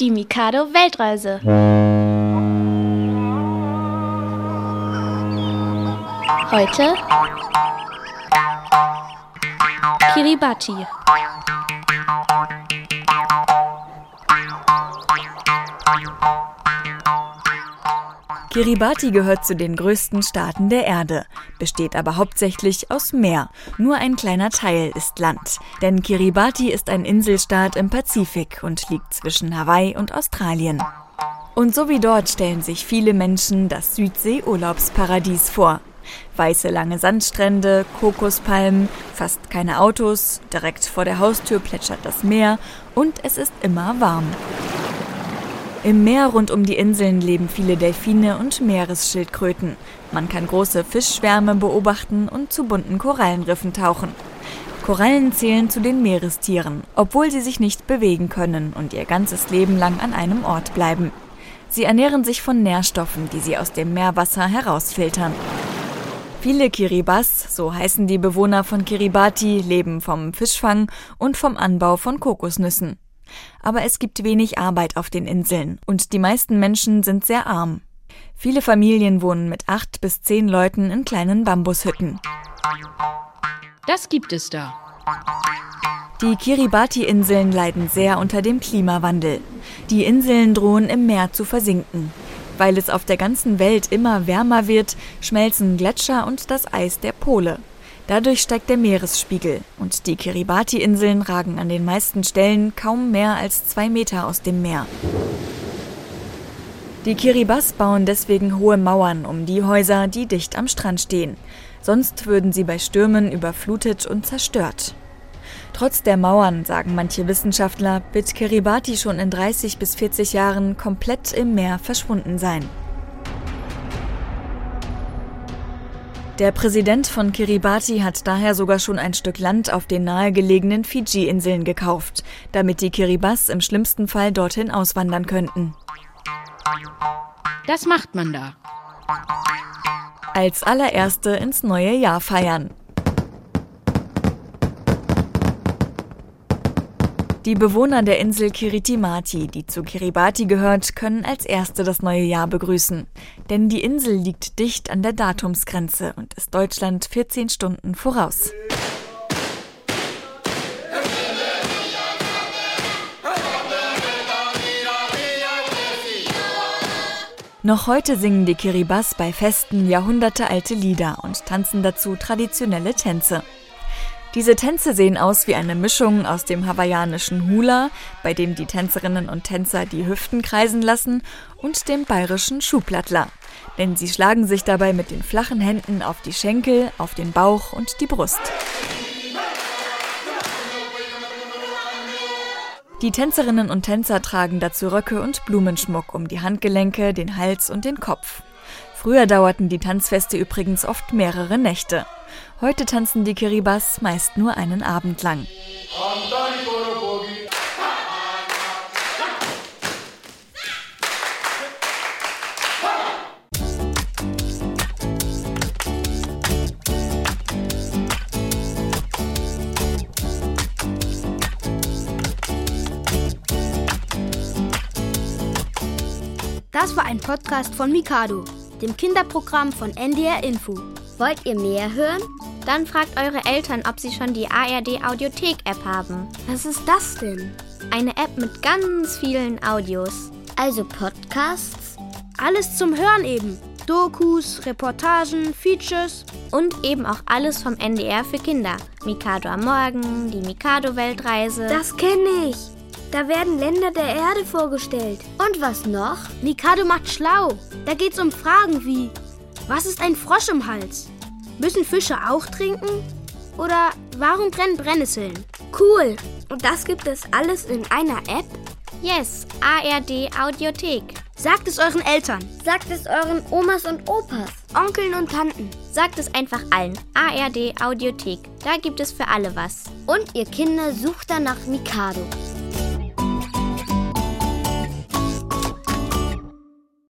Die Mikado Weltreise. Heute Kiribati. Kiribati gehört zu den größten Staaten der Erde, besteht aber hauptsächlich aus Meer. Nur ein kleiner Teil ist Land. Denn Kiribati ist ein Inselstaat im Pazifik und liegt zwischen Hawaii und Australien. Und so wie dort stellen sich viele Menschen das Südsee-Urlaubsparadies vor. Weiße lange Sandstrände, Kokospalmen, fast keine Autos, direkt vor der Haustür plätschert das Meer und es ist immer warm. Im Meer rund um die Inseln leben viele Delfine und Meeresschildkröten. Man kann große Fischschwärme beobachten und zu bunten Korallenriffen tauchen. Korallen zählen zu den Meerestieren, obwohl sie sich nicht bewegen können und ihr ganzes Leben lang an einem Ort bleiben. Sie ernähren sich von Nährstoffen, die sie aus dem Meerwasser herausfiltern. Viele Kiribas, so heißen die Bewohner von Kiribati, leben vom Fischfang und vom Anbau von Kokosnüssen. Aber es gibt wenig Arbeit auf den Inseln und die meisten Menschen sind sehr arm. Viele Familien wohnen mit acht bis zehn Leuten in kleinen Bambushütten. Das gibt es da. Die Kiribati-Inseln leiden sehr unter dem Klimawandel. Die Inseln drohen im Meer zu versinken. Weil es auf der ganzen Welt immer wärmer wird, schmelzen Gletscher und das Eis der Pole. Dadurch steigt der Meeresspiegel und die Kiribati-Inseln ragen an den meisten Stellen kaum mehr als zwei Meter aus dem Meer. Die Kiribas bauen deswegen hohe Mauern um die Häuser, die dicht am Strand stehen. Sonst würden sie bei Stürmen überflutet und zerstört. Trotz der Mauern, sagen manche Wissenschaftler, wird Kiribati schon in 30 bis 40 Jahren komplett im Meer verschwunden sein. Der Präsident von Kiribati hat daher sogar schon ein Stück Land auf den nahegelegenen Fidschi-Inseln gekauft, damit die Kiribas im schlimmsten Fall dorthin auswandern könnten. Das macht man da. Als allererste ins neue Jahr feiern. Die Bewohner der Insel Kiritimati, die zu Kiribati gehört, können als erste das neue Jahr begrüßen. Denn die Insel liegt dicht an der Datumsgrenze und ist Deutschland 14 Stunden voraus. Noch heute singen die Kiribas bei Festen jahrhundertealte Lieder und tanzen dazu traditionelle Tänze. Diese Tänze sehen aus wie eine Mischung aus dem hawaiianischen Hula, bei dem die Tänzerinnen und Tänzer die Hüften kreisen lassen, und dem bayerischen Schuhplattler. Denn sie schlagen sich dabei mit den flachen Händen auf die Schenkel, auf den Bauch und die Brust. Die Tänzerinnen und Tänzer tragen dazu Röcke und Blumenschmuck um die Handgelenke, den Hals und den Kopf. Früher dauerten die Tanzfeste übrigens oft mehrere Nächte. Heute tanzen die Kiribas meist nur einen Abend lang. Das war ein Podcast von Mikado, dem Kinderprogramm von NDR Info. Wollt ihr mehr hören? Dann fragt eure Eltern, ob sie schon die ARD Audiothek App haben. Was ist das denn? Eine App mit ganz vielen Audios. Also Podcasts? Alles zum Hören eben. Dokus, Reportagen, Features. Und eben auch alles vom NDR für Kinder. Mikado am Morgen, die Mikado-Weltreise. Das kenne ich. Da werden Länder der Erde vorgestellt. Und was noch? Mikado macht schlau. Da geht's um Fragen wie: Was ist ein Frosch im Hals? Müssen Fische auch trinken? Oder warum brennen Brennnesseln? Cool. Und das gibt es alles in einer App? Yes, ARD Audiothek. Sagt es euren Eltern. Sagt es euren Omas und Opas. Onkeln und Tanten. Sagt es einfach allen. ARD Audiothek. Da gibt es für alle was. Und ihr Kinder sucht danach Mikado.